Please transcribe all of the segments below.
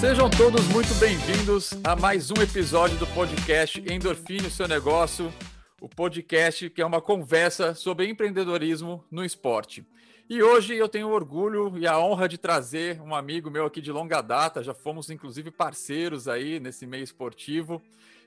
Sejam todos muito bem-vindos a mais um episódio do podcast Endorfine o seu negócio, o podcast que é uma conversa sobre empreendedorismo no esporte. E hoje eu tenho orgulho e a honra de trazer um amigo meu aqui de longa data, já fomos inclusive parceiros aí nesse meio esportivo,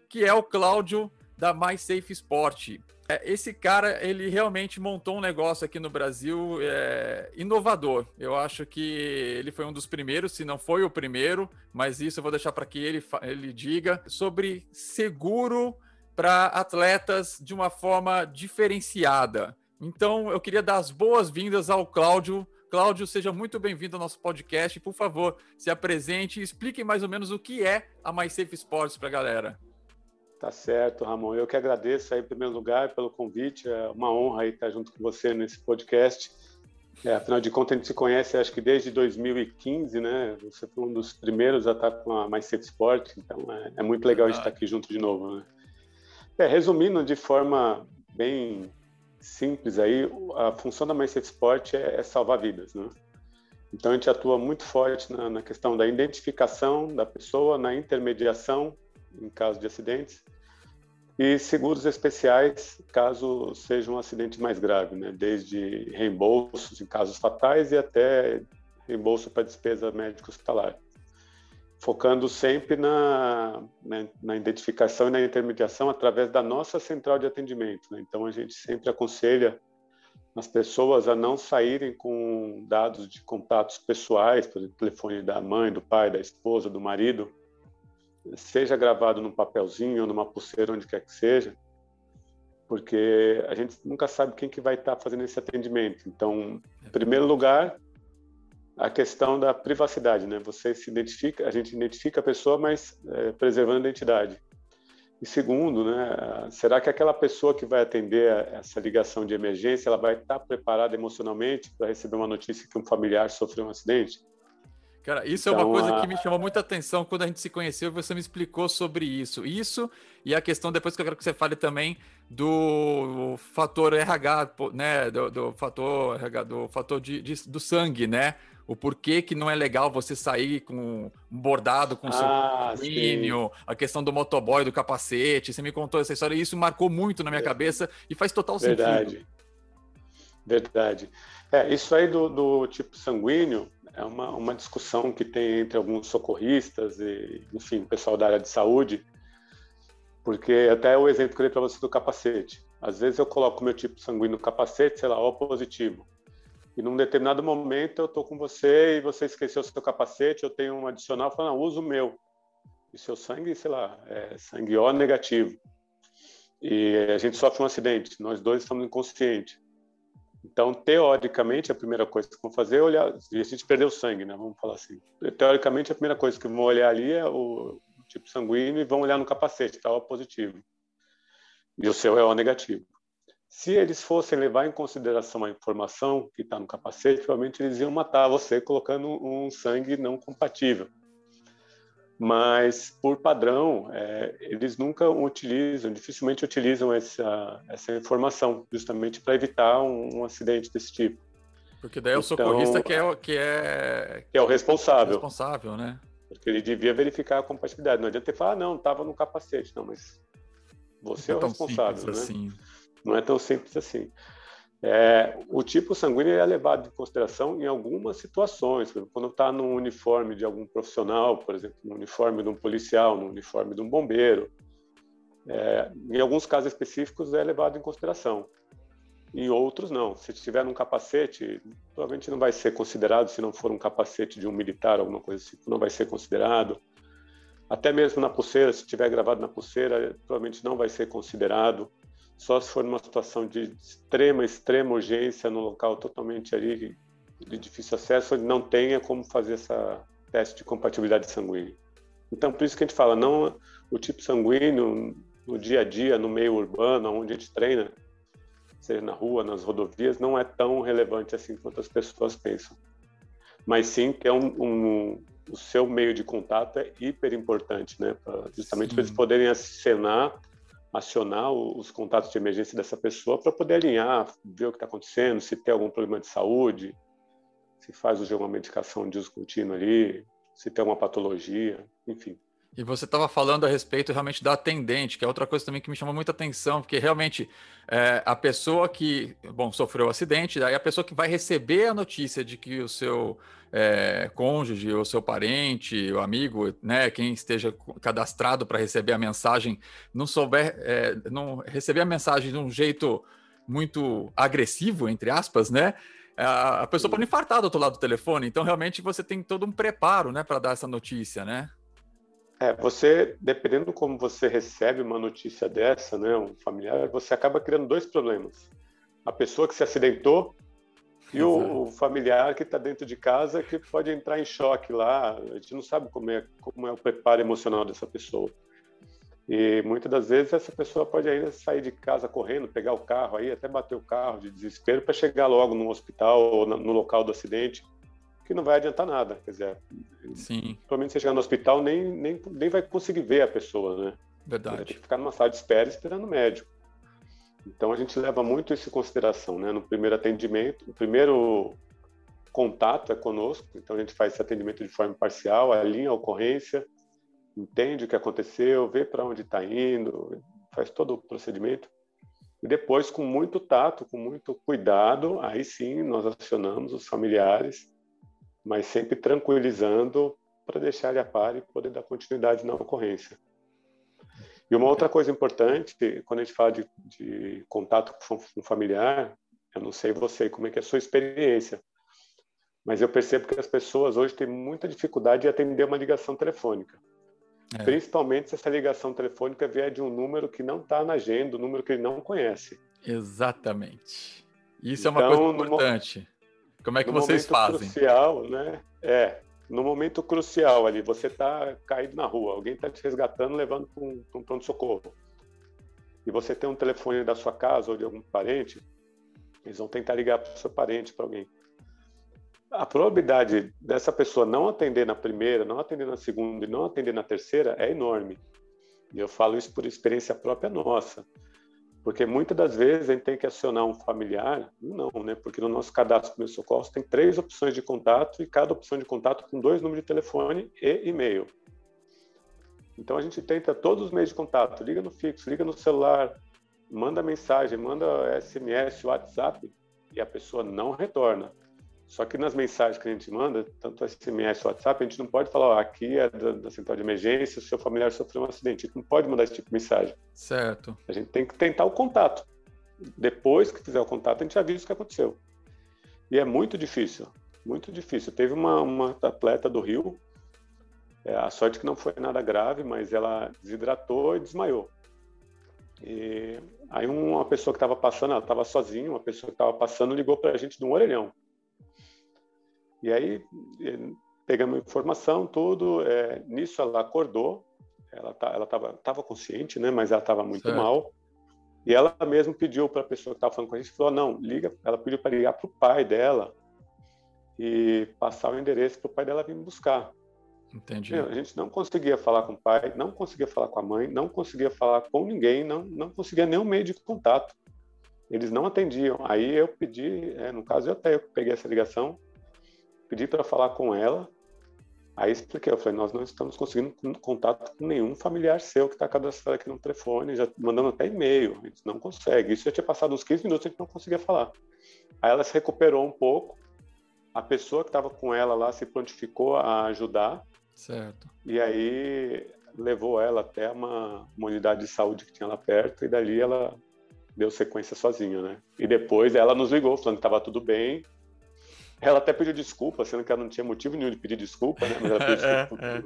que é o Cláudio da Mais Safe Sport. É, esse cara, ele realmente montou um negócio aqui no Brasil é, inovador. Eu acho que ele foi um dos primeiros, se não foi o primeiro, mas isso eu vou deixar para que ele, ele diga sobre seguro para atletas de uma forma diferenciada. Então, eu queria dar as boas-vindas ao Cláudio. Cláudio, seja muito bem-vindo ao nosso podcast. Por favor, se apresente e explique mais ou menos o que é a Mais Safe Sports para a galera. Tá certo, Ramon. Eu que agradeço aí, em primeiro lugar, pelo convite. É uma honra aí estar junto com você nesse podcast. É, afinal de contas, a gente se conhece, acho que desde 2015, né? Você foi um dos primeiros a estar com a Mais Safe Sport, então é, é muito legal estar aqui junto de novo, né? É, resumindo de forma bem simples aí, a função da Mais Safe Sport é, é salvar vidas, né? Então a gente atua muito forte na, na questão da identificação da pessoa, na intermediação em caso de acidentes e seguros especiais caso seja um acidente mais grave, né? desde reembolsos em casos fatais e até reembolso para despesa médica hospitalar, focando sempre na, na, na, identificação e na intermediação através da nossa central de atendimento. Né? Então a gente sempre aconselha as pessoas a não saírem com dados de contatos pessoais, por exemplo, telefone da mãe, do pai, da esposa, do marido, seja gravado num papelzinho ou numa pulseira, onde quer que seja, porque a gente nunca sabe quem que vai estar fazendo esse atendimento. Então, em primeiro lugar, a questão da privacidade, né? Você se identifica, a gente identifica a pessoa, mas é, preservando a identidade. E segundo, né, será que aquela pessoa que vai atender essa ligação de emergência, ela vai estar preparada emocionalmente para receber uma notícia que um familiar sofreu um acidente? Cara, isso então, é uma então, coisa que me chamou muita atenção quando a gente se conheceu, você me explicou sobre isso. Isso e a questão, depois que eu quero que você fale também do fator RH, né? Do, do fator RH, do fator de, de, do sangue, né? O porquê que não é legal você sair com bordado com ah, seu sanguíneo, a questão do motoboy, do capacete. Você me contou essa história e isso marcou muito na minha é. cabeça e faz total Verdade. sentido. Verdade. É, isso aí do, do tipo sanguíneo é uma, uma discussão que tem entre alguns socorristas e, enfim, pessoal da área de saúde, porque até o exemplo que eu dei para você do capacete. Às vezes eu coloco meu tipo sanguíneo no capacete, sei lá, O positivo. E num determinado momento eu estou com você e você esqueceu o seu capacete, eu tenho um adicional, falando, não, usa o meu. E seu sangue, sei lá, é sangue O negativo. E a gente sofre um acidente, nós dois estamos inconscientes. Então, teoricamente, a primeira coisa que vão fazer é olhar. E a gente perdeu sangue, né? Vamos falar assim. Teoricamente, a primeira coisa que vão olhar ali é o tipo sanguíneo e vão olhar no capacete, tá? O positivo. E o seu é o negativo. Se eles fossem levar em consideração a informação que está no capacete, provavelmente eles iam matar você colocando um sangue não compatível mas por padrão é, eles nunca utilizam, dificilmente utilizam essa, essa informação, justamente para evitar um, um, acidente desse tipo. Porque daí é o então, socorrista que é, que é que é o responsável. Responsável, né? Porque ele devia verificar a compatibilidade. Não adianta ele falar, ah, não, estava no capacete, não, mas você não é, é o responsável, né? Assim. Não é tão simples assim. É, o tipo sanguíneo é levado em consideração em algumas situações, quando está no uniforme de algum profissional, por exemplo, no uniforme de um policial, no uniforme de um bombeiro. É, em alguns casos específicos é levado em consideração. Em outros, não. Se estiver num capacete, provavelmente não vai ser considerado, se não for um capacete de um militar, alguma coisa assim, não vai ser considerado. Até mesmo na pulseira, se estiver gravado na pulseira, provavelmente não vai ser considerado só se for numa situação de extrema, extrema urgência, num local totalmente ali de difícil acesso, onde não tenha como fazer essa teste de compatibilidade sanguínea. Então, por isso que a gente fala, não o tipo sanguíneo no dia a dia, no meio urbano, onde a gente treina, seja na rua, nas rodovias, não é tão relevante assim quanto as pessoas pensam. Mas sim ter um, um o seu meio de contato é hiper importante, né? Pra, justamente para eles poderem acionar acionar os contatos de emergência dessa pessoa para poder alinhar, ver o que está acontecendo, se tem algum problema de saúde, se faz de uma medicação de uso contínuo ali, se tem uma patologia, enfim. E você estava falando a respeito realmente da atendente, que é outra coisa também que me chamou muita atenção, porque realmente é, a pessoa que, bom, sofreu um acidente, aí a pessoa que vai receber a notícia de que o seu é, cônjuge, ou seu parente, o amigo, né, quem esteja cadastrado para receber a mensagem, não souber, é, não receber a mensagem de um jeito muito agressivo, entre aspas, né? A pessoa pode infartar do outro lado do telefone, então realmente você tem todo um preparo, né, para dar essa notícia, né? É, você, dependendo como você recebe uma notícia dessa, né, um familiar, você acaba criando dois problemas. A pessoa que se acidentou e o, o, familiar que está dentro de casa que pode entrar em choque lá. A gente não sabe como é, como é o preparo emocional dessa pessoa. E muitas das vezes essa pessoa pode ainda sair de casa correndo, pegar o carro aí, até bater o carro de desespero para chegar logo no hospital ou no local do acidente que não vai adiantar nada. Quer dizer, Sim. provavelmente você chegar no hospital nem, nem, nem vai conseguir ver a pessoa, né? Verdade. Vai ter que ficar numa sala de espera esperando o médico. Então a gente leva muito isso em consideração, né? No primeiro atendimento, o primeiro contato é conosco, então a gente faz esse atendimento de forma parcial, alinha a ocorrência, entende o que aconteceu, vê para onde está indo, faz todo o procedimento. E depois, com muito tato, com muito cuidado, aí sim nós acionamos os familiares mas sempre tranquilizando para deixar ele a par e poder dar continuidade na ocorrência. E uma outra coisa importante, quando a gente fala de, de contato com um familiar, eu não sei você, como é que é a sua experiência, mas eu percebo que as pessoas hoje têm muita dificuldade de atender uma ligação telefônica. É. Principalmente se essa ligação telefônica vier de um número que não está na agenda, um número que ele não conhece. Exatamente. Isso então, é uma coisa importante. No como é que no vocês fazem? Crucial, né? É, no momento crucial ali, você está caído na rua, alguém está te resgatando, levando para um, um pronto-socorro. E você tem um telefone da sua casa ou de algum parente, eles vão tentar ligar para o seu parente, para alguém. A probabilidade dessa pessoa não atender na primeira, não atender na segunda e não atender na terceira é enorme. E eu falo isso por experiência própria nossa. Porque muitas das vezes a gente tem que acionar um familiar, não, né? Porque no nosso cadastro de socorros tem três opções de contato e cada opção de contato com dois números de telefone e e-mail. Então a gente tenta todos os meios de contato, liga no fixo, liga no celular, manda mensagem, manda SMS, WhatsApp e a pessoa não retorna. Só que nas mensagens que a gente manda, tanto SMS ou WhatsApp, a gente não pode falar, ó, aqui é da, da, central de emergência, o seu familiar sofreu um acidente. A gente não pode mandar esse tipo de mensagem. Certo. A gente tem que tentar o contato. Depois que fizer o contato, a gente avisa o que aconteceu. E é muito difícil, muito difícil. Teve uma, uma atleta do Rio, é, a sorte que não foi nada grave, mas ela desidratou e desmaiou. E aí uma pessoa que estava passando, ela estava sozinha, uma pessoa que estava passando ligou para a gente de um orelhão. E aí pegamos informação, tudo. É, nisso ela acordou, ela tá, ela estava tava consciente, né? Mas ela estava muito certo. mal. E ela mesmo pediu para a pessoa que estava falando com a gente, falou, não, liga. Ela pediu para ligar para o pai dela e passar o endereço para o pai dela vir buscar. Entendi. A gente não conseguia falar com o pai, não conseguia falar com a mãe, não conseguia falar com ninguém, não, não conseguia nenhum meio de contato. Eles não atendiam. Aí eu pedi, é, no caso eu até eu peguei essa ligação, pedi para falar com ela. Aí expliquei, eu falei, nós não estamos conseguindo contato com nenhum familiar seu que está cadastrado aqui no telefone, já mandando até e-mail, a gente não consegue. Isso já tinha passado uns 15 minutos, a gente não conseguia falar. Aí ela se recuperou um pouco, a pessoa que estava com ela lá se prontificou a ajudar. Certo. E aí levou ela até uma, uma unidade de saúde que tinha lá perto, e dali ela deu sequência sozinha, né? E depois ela nos ligou, falando que estava tudo bem, ela até pediu desculpa, sendo que ela não tinha motivo nenhum de pedir desculpa, né? Mas ela pediu desculpa é, é.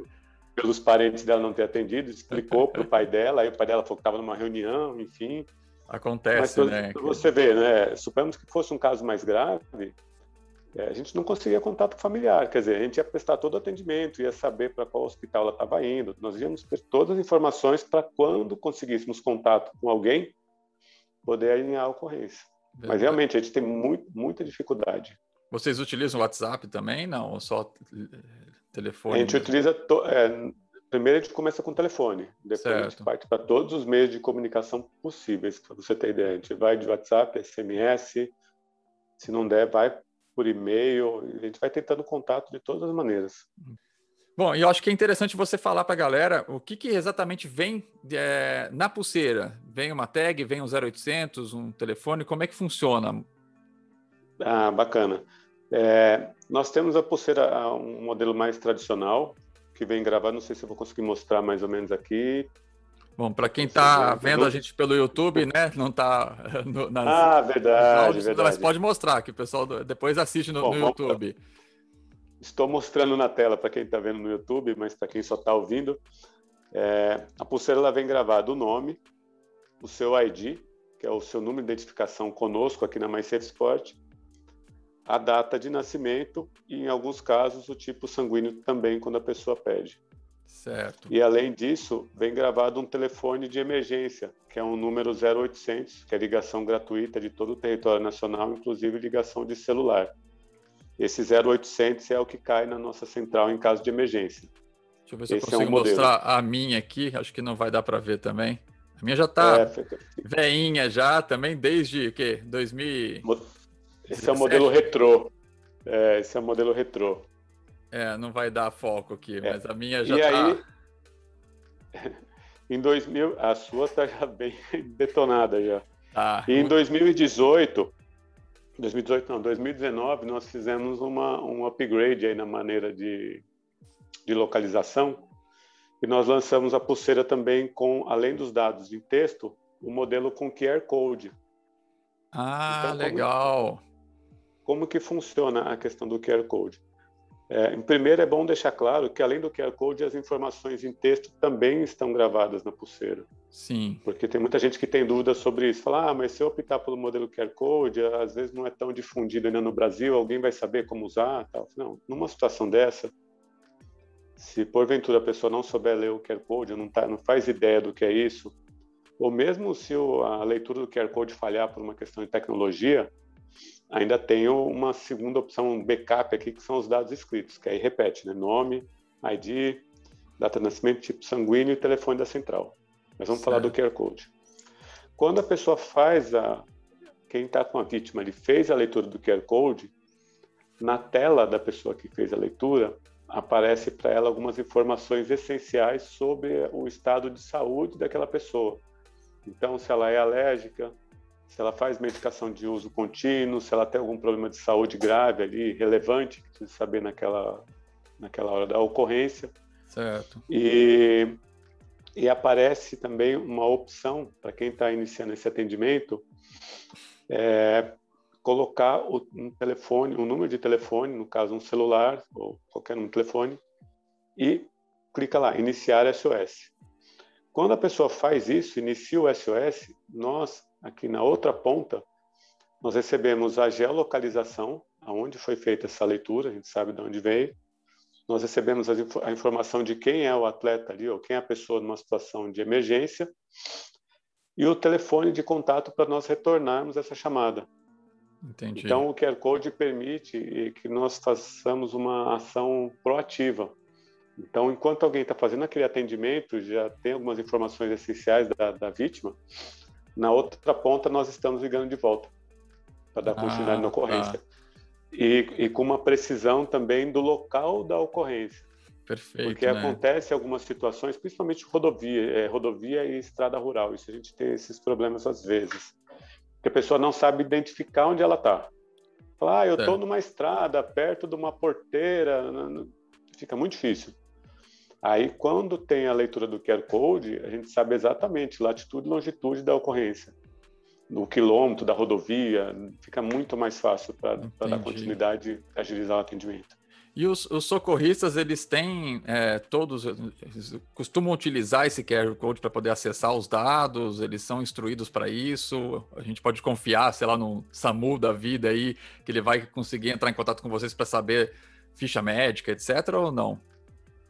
pelos parentes dela não ter atendido, explicou para o pai dela, aí o pai dela falou que estava numa reunião, enfim. Acontece, Mas, né? Você vê, né? Suponhamos que fosse um caso mais grave, é, a gente não conseguia contato familiar, quer dizer, a gente ia prestar todo o atendimento, ia saber para qual hospital ela estava indo, nós íamos ter todas as informações para quando conseguíssemos contato com alguém, poder alinhar a ocorrência. Verdade. Mas realmente a gente tem muito, muita dificuldade. Vocês utilizam o WhatsApp também? Não, ou só telefone? A gente mesmo? utiliza. To... É, primeiro a gente começa com telefone, depois certo. a gente parte para todos os meios de comunicação possíveis, para você ter ideia. A gente vai de WhatsApp, SMS, se não der, vai por e-mail, a gente vai tentando contato de todas as maneiras. Bom, e eu acho que é interessante você falar para a galera o que, que exatamente vem é, na pulseira. Vem uma tag, vem um 0800, um telefone, como é que funciona? Ah, bacana. É, nós temos a pulseira, um modelo mais tradicional, que vem gravado, não sei se eu vou conseguir mostrar mais ou menos aqui. Bom, para quem está vendo a gente pelo YouTube, né, não está nas, ah, verdade, áudios, verdade. Mas pode mostrar, que o pessoal depois assiste no, Bom, no YouTube. Estou mostrando na tela para quem está vendo no YouTube, mas para quem só está ouvindo, é, a pulseira ela vem gravada o nome, o seu ID, que é o seu número de identificação conosco aqui na MySafe Sport, a data de nascimento e, em alguns casos, o tipo sanguíneo também, quando a pessoa pede. Certo. E, além disso, vem gravado um telefone de emergência, que é um número 0800, que é ligação gratuita de todo o território nacional, inclusive ligação de celular. Esse 0800 é o que cai na nossa central em caso de emergência. Deixa eu ver se Esse eu consigo é um mostrar a minha aqui. Acho que não vai dar para ver também. A minha já está é, veinha já, também desde o quê? 2000. Esse é o modelo retrô. É, esse é o modelo retrô. É, não vai dar foco aqui, é. mas a minha já e tá... aí, em 2000, a sua tá já bem detonada já. Ah, e em 2018, 2018 não, 2019 nós fizemos uma, um upgrade aí na maneira de, de localização e nós lançamos a pulseira também com, além dos dados em texto, o um modelo com QR Code. Ah, então, legal. Como, como que funciona a questão do QR Code? É, primeiro, é bom deixar claro que, além do QR Code, as informações em texto também estão gravadas na pulseira. Sim. Porque tem muita gente que tem dúvidas sobre isso. Fala, ah, mas se eu optar pelo modelo QR Code, às vezes não é tão difundido ainda no Brasil, alguém vai saber como usar? Tal. Não, numa situação dessa, se porventura a pessoa não souber ler o QR Code, não, tá, não faz ideia do que é isso, ou mesmo se a leitura do QR Code falhar por uma questão de tecnologia, ainda tenho uma segunda opção, um backup aqui, que são os dados escritos, que aí repete, né? Nome, ID, data de nascimento, tipo sanguíneo e telefone da central. Mas vamos certo. falar do QR Code. Quando a pessoa faz a... Quem está com a vítima, ele fez a leitura do QR Code, na tela da pessoa que fez a leitura, aparece para ela algumas informações essenciais sobre o estado de saúde daquela pessoa. Então, se ela é alérgica, se ela faz medicação de uso contínuo, se ela tem algum problema de saúde grave ali, relevante, que precisa saber naquela, naquela hora da ocorrência. Certo. E, e aparece também uma opção para quem está iniciando esse atendimento, é, colocar o, um telefone, um número de telefone, no caso um celular ou qualquer um telefone, e clica lá, iniciar SOS. Quando a pessoa faz isso, inicia o SOS, nós Aqui na outra ponta, nós recebemos a geolocalização, aonde foi feita essa leitura, a gente sabe de onde veio. Nós recebemos a informação de quem é o atleta ali, ou quem é a pessoa numa situação de emergência, e o telefone de contato para nós retornarmos essa chamada. Entendi. Então, o QR Code permite que nós façamos uma ação proativa. Então, enquanto alguém está fazendo aquele atendimento, já tem algumas informações essenciais da, da vítima, na outra ponta, nós estamos ligando de volta para dar continuidade ah, na ocorrência. Tá. E, e, com uma precisão também do local da ocorrência. Perfeito. Porque né? acontece algumas situações, principalmente rodovia, é, rodovia e estrada rural. Isso a gente tem esses problemas às vezes. Que a pessoa não sabe identificar onde ela está. Fala, ah, eu estou numa estrada, perto de uma porteira. Fica muito difícil. Aí, quando tem a leitura do QR Code, a gente sabe exatamente latitude e longitude da ocorrência. No quilômetro da rodovia, fica muito mais fácil para dar continuidade e agilizar o atendimento. E os, os socorristas, eles têm é, todos, eles costumam utilizar esse QR Code para poder acessar os dados, eles são instruídos para isso, a gente pode confiar, sei lá, no SAMU da vida aí, que ele vai conseguir entrar em contato com vocês para saber ficha médica, etc, ou não?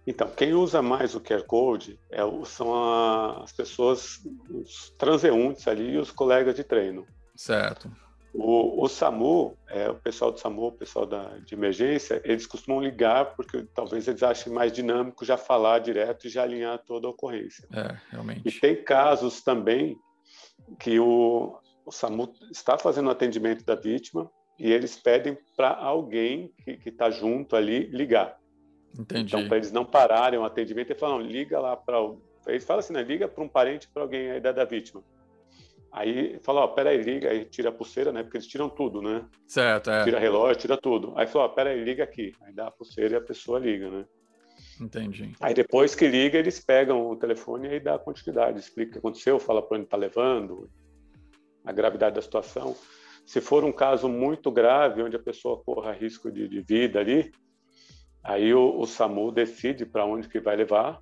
Então, quem usa mais o QR Code é, são a, as pessoas, os transeuntes ali e os colegas de treino. Certo. O, o SAMU, é, o pessoal do SAMU, o pessoal da, de emergência, eles costumam ligar porque talvez eles achem mais dinâmico já falar direto e já alinhar toda a ocorrência. É, realmente. E tem casos também que o, o SAMU está fazendo atendimento da vítima e eles pedem para alguém que está junto ali ligar. Entendi. Então, para eles não pararem o atendimento, ele fala, não, liga lá para... Eles falam assim, né, liga para um parente, para alguém aí da, da vítima. Aí fala, ó, peraí, liga, aí tira a pulseira, né? Porque eles tiram tudo, né? Certo, é. Tira relógio, tira tudo. Aí fala, ó, peraí, liga aqui. Aí dá a pulseira e a pessoa liga, né? Entendi. Aí depois que liga, eles pegam o telefone e dá continuidade, explica o que aconteceu, fala para onde está levando, a gravidade da situação. Se for um caso muito grave, onde a pessoa corra risco de, de vida ali, aí o, o SAMU decide para onde que vai levar,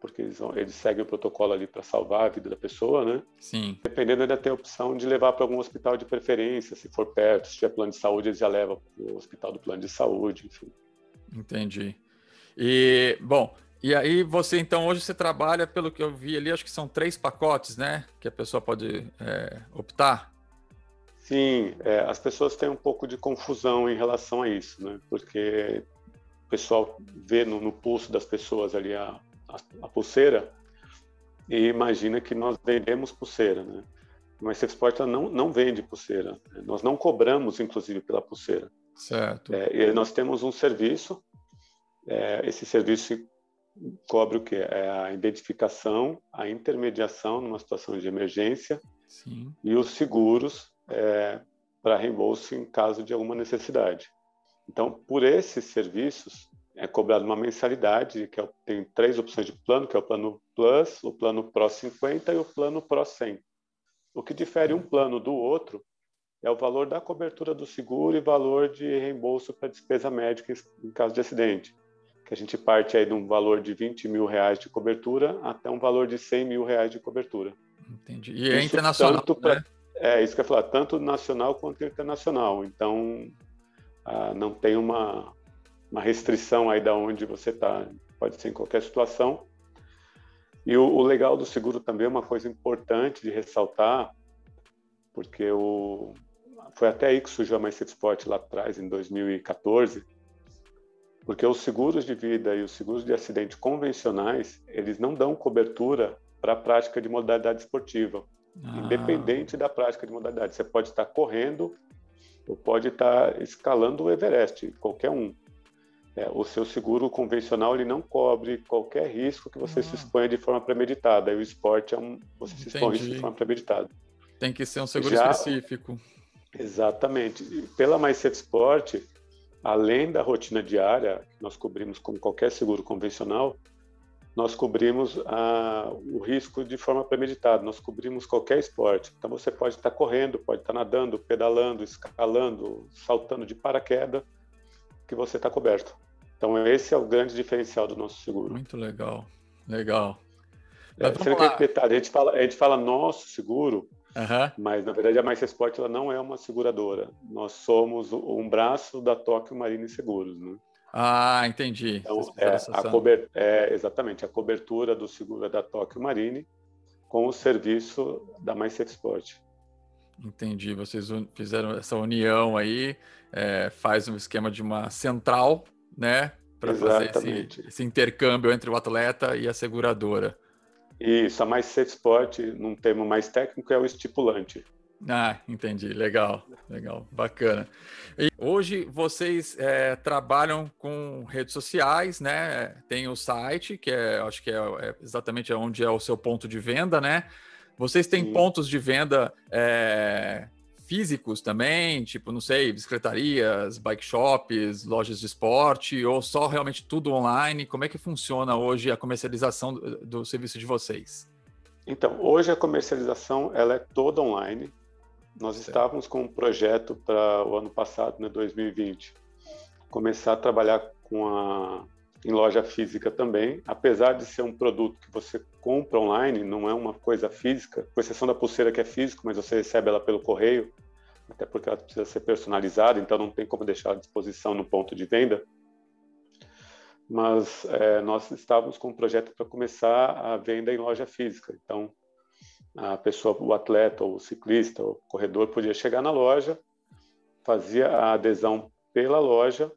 porque eles, eles seguem o protocolo ali para salvar a vida da pessoa, né? Sim. Dependendo, ainda tem a opção de levar para algum hospital de preferência, se for perto, se tiver plano de saúde, eles já levam para o hospital do plano de saúde, enfim. Entendi. E, bom, e aí você, então, hoje você trabalha, pelo que eu vi ali, acho que são três pacotes, né? Que a pessoa pode é, optar. Sim, é, as pessoas têm um pouco de confusão em relação a isso, né? Porque o pessoal vê no, no pulso das pessoas ali a, a, a, pulseira e imagina que nós vendemos pulseira, né? Mas Sport não, não vende pulseira. Né? Nós não cobramos, inclusive, pela pulseira. Certo. É, nós temos um serviço, é, esse serviço cobre o que? É a identificação, a intermediação numa situação de emergência Sim. e os seguros é, para reembolso em caso de alguma necessidade. Então, por esses serviços, é cobrado uma mensalidade, que é, tem três opções de plano, que é o plano Plus, o plano Pro 50 e o plano Pro 100. O que difere um plano do outro é o valor da cobertura do seguro e valor de reembolso para despesa médica em caso de acidente. Que a gente parte aí de um valor de 20 mil reais de cobertura até um valor de 100 mil reais de cobertura. Entendi. E é internacional, tanto pra, né? É, isso que eu ia falar, tanto nacional quanto internacional. Então, ah, não tem uma, uma restrição aí da onde você está. Pode ser em qualquer situação. E o, o, legal do seguro também é uma coisa importante de ressaltar, porque o, foi até aí que surgiu a Mais Sport lá atrás, em 2014, porque os seguros de vida e os seguros de acidente convencionais, eles não dão cobertura para a prática de modalidade esportiva ah. independente da prática de modalidade. Você pode estar correndo ou pode estar escalando o Everest, qualquer um. É, o seu seguro convencional ele não cobre qualquer risco que você ah. se exponha de forma premeditada. E o esporte é um você Entendi. se expõe de forma premeditada. Tem que ser um seguro Já, específico. Exatamente. E pela Mais Safe Sport, além da rotina diária que nós cobrimos como qualquer seguro convencional, nós cobrimos ah, o risco de forma premeditada, nós cobrimos qualquer esporte. Então você pode estar correndo, pode estar nadando, pedalando, escalando, saltando de paraquedas, que você está coberto. Então esse é o grande diferencial do nosso seguro. Muito legal, legal. É, detalhe, a gente fala, a gente fala nosso seguro, uhum. mas na verdade a Mais Esporte ela não é uma seguradora. Nós somos um braço da Tóquio Marine Seguros, né? Ah, entendi. Então, é, a cober... é, exatamente, a cobertura do seguro da Tóquio Marine com o serviço da Mais Safe Sport. Entendi. Vocês fizeram essa união aí, é, faz um esquema de uma central, né? Para fazer esse, esse, intercâmbio entre o atleta e a seguradora. Isso, a Mais Safe Sport, num termo mais técnico, é o estipulante. Ah, entendi. Legal, legal, bacana. E hoje vocês é, trabalham com redes sociais, né? Tem o site, que é, acho que é, é exatamente onde é o seu ponto de venda, né? Vocês têm Sim. pontos de venda é, físicos também, tipo, não sei, bicicletarias, bike shops, lojas de esporte, ou só realmente tudo online? Como é que funciona hoje a comercialização do, do serviço de vocês? Então, hoje a comercialização ela é toda online. Nós certo. estávamos com um projeto para o ano passado, né, 2020, começar a trabalhar com a em loja física também, apesar de ser um produto que você compra online, não é uma coisa física, com exceção da pulseira que é físico, mas você recebe ela pelo correio, até porque ela precisa ser personalizada, então não tem como deixar à disposição no ponto de venda. Mas é, nós estávamos com um projeto para começar a venda em loja física, então a pessoa, o atleta, ou o ciclista, o corredor podia chegar na loja, fazia a adesão pela loja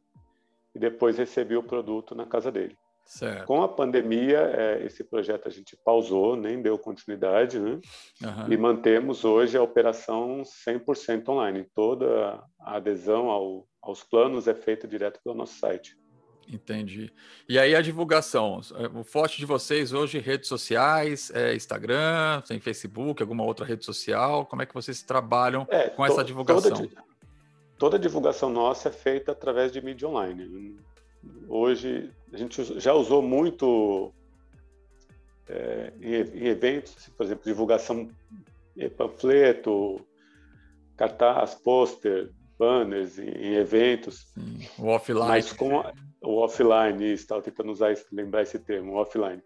e depois recebia o produto na casa dele. Certo. Com a pandemia, é, esse projeto a gente pausou, nem deu continuidade, né? Uhum. E mantemos hoje a operação 100% online. Toda a adesão ao, aos planos é feita direto pelo nosso site. Entendi. E aí a divulgação, o forte de vocês hoje, redes sociais, é Instagram, tem Facebook, alguma outra rede social, como é que vocês trabalham é, com to, essa divulgação? Toda, toda a divulgação nossa é feita através de mídia online. Hoje, a gente já usou muito é, em, eventos, por exemplo, divulgação em panfleto, cartaz, pôster, banners em, em eventos. Sim, o offline. Mas com a, o offline, estava tentando usar lembrar esse termo, o offline.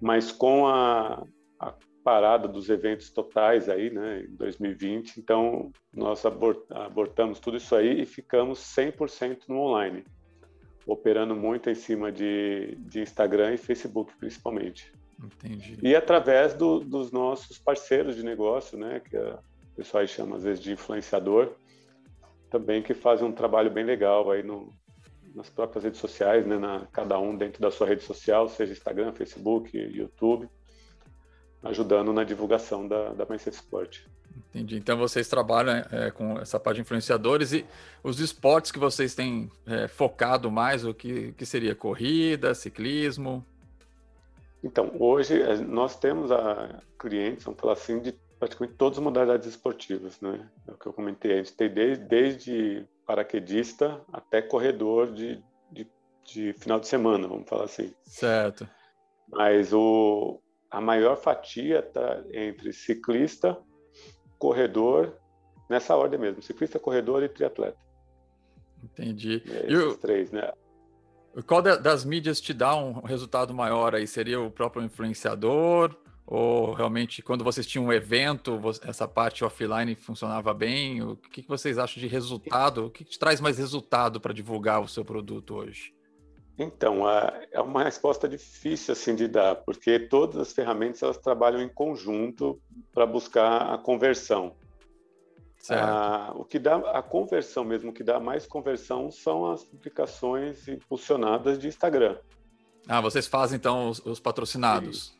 Mas com a, a, parada dos eventos totais aí, né, em 2020, então nós abortamos tudo isso aí e ficamos 100% no online, operando muito em cima de, de Instagram e Facebook, principalmente. Entendi. E através do, dos nossos parceiros de negócio, né, que o pessoal chama às vezes de influenciador, também que fazem um trabalho bem legal aí no, nas próprias redes sociais, né, na, cada um dentro da sua rede social, seja Instagram, Facebook, YouTube, ajudando na divulgação da, da Mindset Sport. Entendi. Então vocês trabalham é, com essa parte de influenciadores e os esportes que vocês têm é, focado mais, o que, que seria corrida, ciclismo? Então, hoje é, nós temos a clientes, vamos falar assim, de praticamente todas as modalidades esportivas, né? É o que eu comentei, a gente tem desde, desde paraquedista até corredor de, de, de, final de semana, vamos falar assim. Certo. Mas o, a maior fatia está entre ciclista, corredor, nessa ordem mesmo, ciclista, corredor e triatleta. Entendi. Esses e o... três, né? Qual das mídias te dá um resultado maior aí? Seria o próprio influenciador? Ou realmente, quando vocês tinham um evento, essa parte offline funcionava bem? O que, vocês acham de resultado? O que te traz mais resultado para divulgar o seu produto hoje? Então, é uma resposta difícil assim de dar, porque todas as ferramentas elas trabalham em conjunto para buscar a conversão. Ah, o que dá a conversão mesmo, o que dá mais conversão são as publicações impulsionadas de Instagram. Ah, vocês fazem então os, os patrocinados?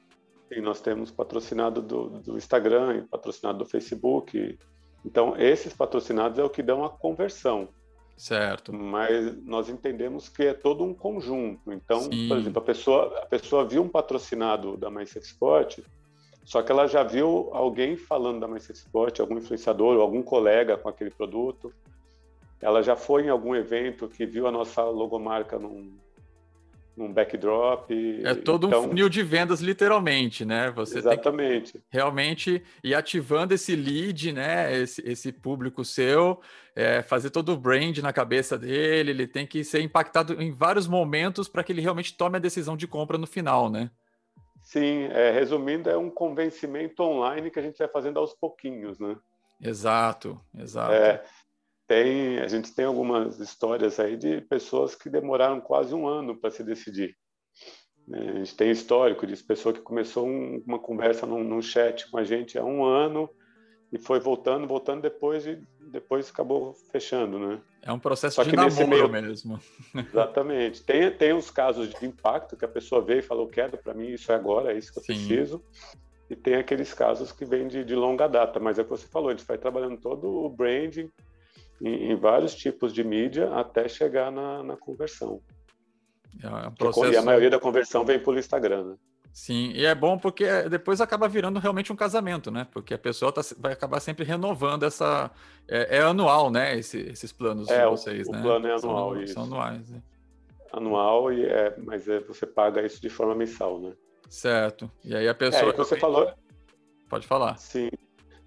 Sim, nós temos patrocinado do, do Instagram e patrocinado do Facebook. Então, esses patrocinados é o que dão a conversão. Certo. Mas nós entendemos que é todo um conjunto. Então, Sim. por exemplo, a pessoa, a pessoa viu um patrocinado da Mindset Sport, só que ela já viu alguém falando da Mindset Sport, algum influenciador ou algum colega com aquele produto. Ela já foi em algum evento que viu a nossa logomarca num, num backdrop. É todo então, um funil de vendas, literalmente, né? Você exatamente. tem que realmente ir ativando esse lead, né? Esse, esse público seu, é, fazer todo o brand na cabeça dele, ele tem que ser impactado em vários momentos para que ele realmente tome a decisão de compra no final, né? Sim, é, resumindo, é um convencimento online que a gente vai fazendo aos pouquinhos, né? Exato, exato. É, tem, a gente tem algumas histórias aí de pessoas que demoraram quase um ano para se decidir. Né? A gente tem histórico de pessoa que começou um, uma conversa num, num, chat com a gente há um ano e foi voltando, voltando depois e depois acabou fechando, né? É um processo de namoro meio... mesmo. Exatamente. Tem, tem os casos de impacto que a pessoa veio e falou, quero para mim, isso é agora, é isso que eu Sim. preciso. E tem aqueles casos que vêm de, de longa data, mas é o que você falou, a gente vai trabalhando todo o branding, em, em vários tipos de mídia até chegar na, na conversão. É um processo... E a maioria da conversão vem pelo Instagram, né? Sim, e é bom porque depois acaba virando realmente um casamento, né? Porque a pessoa tá, vai acabar sempre renovando essa. É, é anual, né? Esse, esses planos é, de vocês, o, né? O plano é anual, são, isso. São anuais. Né? Anual, e é, mas é, você paga isso de forma mensal, né? Certo. E aí a pessoa. É, você falou. Pode falar. Sim.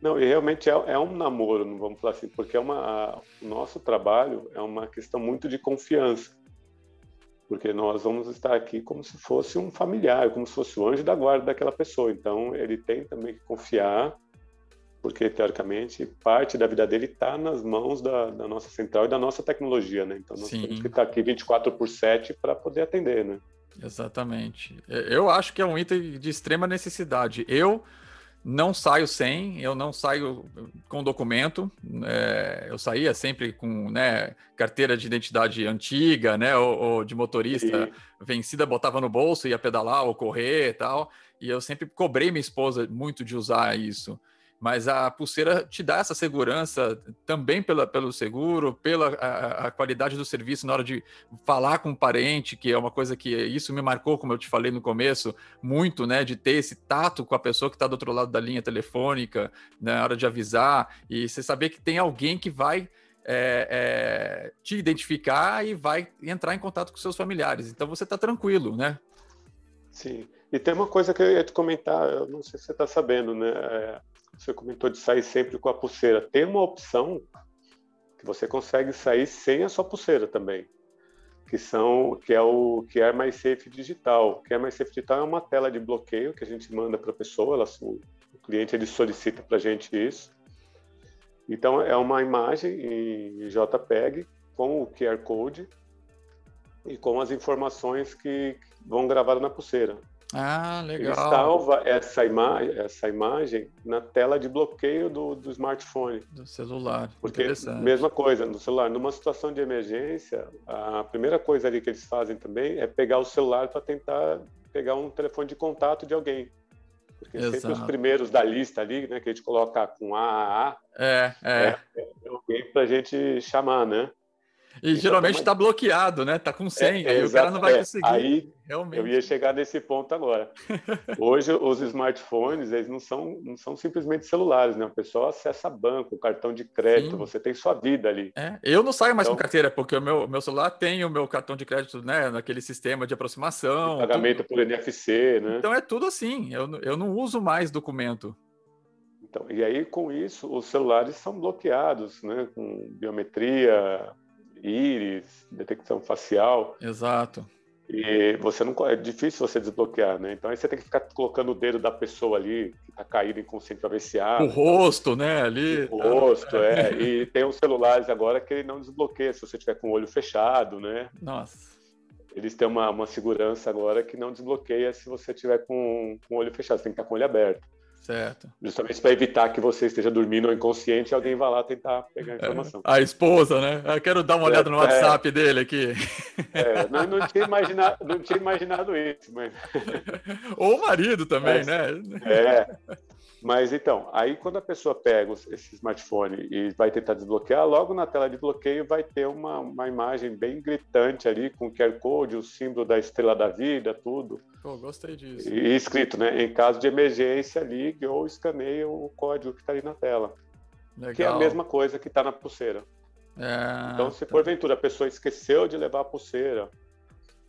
Não, e realmente é, é um namoro, não vamos falar assim, porque é uma, a, o nosso trabalho é uma questão muito de confiança. Porque nós vamos estar aqui como se fosse um familiar, como se fosse o anjo da guarda daquela pessoa. Então, ele tem também que confiar, porque, teoricamente, parte da vida dele está nas mãos da, da, nossa central e da nossa tecnologia, né? Então, nós Sim. temos que estar aqui 24 por 7 para poder atender, né? Exatamente. Eu acho que é um item de extrema necessidade. Eu não saio sem, eu não saio com documento. É, eu saía sempre com né, carteira de identidade antiga, né, ou, ou de motorista Sim. vencida, botava no bolso, ia pedalar ou correr e tal. E eu sempre cobrei minha esposa muito de usar isso. Mas a pulseira te dá essa segurança também pela, pelo seguro, pela a, a qualidade do serviço na hora de falar com o parente, que é uma coisa que isso me marcou, como eu te falei no começo, muito, né, de ter esse tato com a pessoa que está do outro lado da linha telefônica, né, na hora de avisar, e você saber que tem alguém que vai é, é, te identificar e vai entrar em contato com seus familiares. Então você está tranquilo, né? Sim. E tem uma coisa que eu ia te comentar, eu não sei se você está sabendo, né? É, você comentou de sair sempre com a pulseira. Tem uma opção que você consegue sair sem a sua pulseira também, que são que é o que é mais safe digital. Que é mais safe digital é uma tela de bloqueio que a gente manda para a pessoa, ela, o cliente ele solicita para a gente isso então, é uma imagem em JPEG com o QR Code e com as informações que vão gravadas na pulseira. Ah, legal. Ele salva essa, ima essa imagem na tela de bloqueio do, do smartphone. Do celular. Porque, mesma coisa, no celular. Numa situação de emergência, a primeira coisa ali que eles fazem também é pegar o celular para tentar pegar um telefone de contato de alguém. Porque Exato. sempre os primeiros da lista ali, né, que a gente coloca com AAA, é, é. é, é alguém para a gente chamar, né? E então, geralmente está bloqueado, né? Está com senha, é, e o cara não vai conseguir. Aí Realmente. eu ia chegar nesse ponto agora. Hoje os smartphones, eles não são, não são simplesmente celulares, né? O pessoal acessa banco, cartão de crédito, Sim. você tem sua vida ali. É. Eu não saio mais então, com carteira, porque o meu, meu celular tem o meu cartão de crédito, né? Naquele sistema de aproximação. De pagamento tudo. por NFC, né? Então é tudo assim. Eu, eu não uso mais documento. Então, e aí, com isso, os celulares são bloqueados, né? Com biometria, íris, detecção facial. Exato. E você não é difícil você desbloquear, né? Então aí você tem que ficar colocando o dedo da pessoa ali que está caído inconsciente para ver se abre. O rosto, né? Ali. O rosto, é. E tem os celulares agora que ele não desbloqueia se você tiver com o olho fechado, né? Nossa. Eles têm uma, uma segurança agora que não desbloqueia se você tiver com, com o olho fechado, você tem que estar com o olho aberto. Certo. Justamente para evitar que você esteja dormindo ou inconsciente e alguém vá lá tentar pegar a é, informação. É, a esposa, né? Eu quero dar uma olhada no WhatsApp é, dele aqui. É, não, não, tinha imaginado, não tinha imaginado isso, mas. Ou o marido também, né? É. Mas então, aí quando a pessoa pega esse smartphone e vai tentar desbloquear, logo na tela de bloqueio vai ter uma, uma imagem bem gritante ali com QR Code, o símbolo da estrela da vida, tudo. Pô, gostei disso. E escrito, né? Em caso de emergência, ligue ou escaneie o código que está ali na tela. Legal. Que é a mesma coisa que está na pulseira. É... Então, se porventura a pessoa esqueceu de levar a pulseira,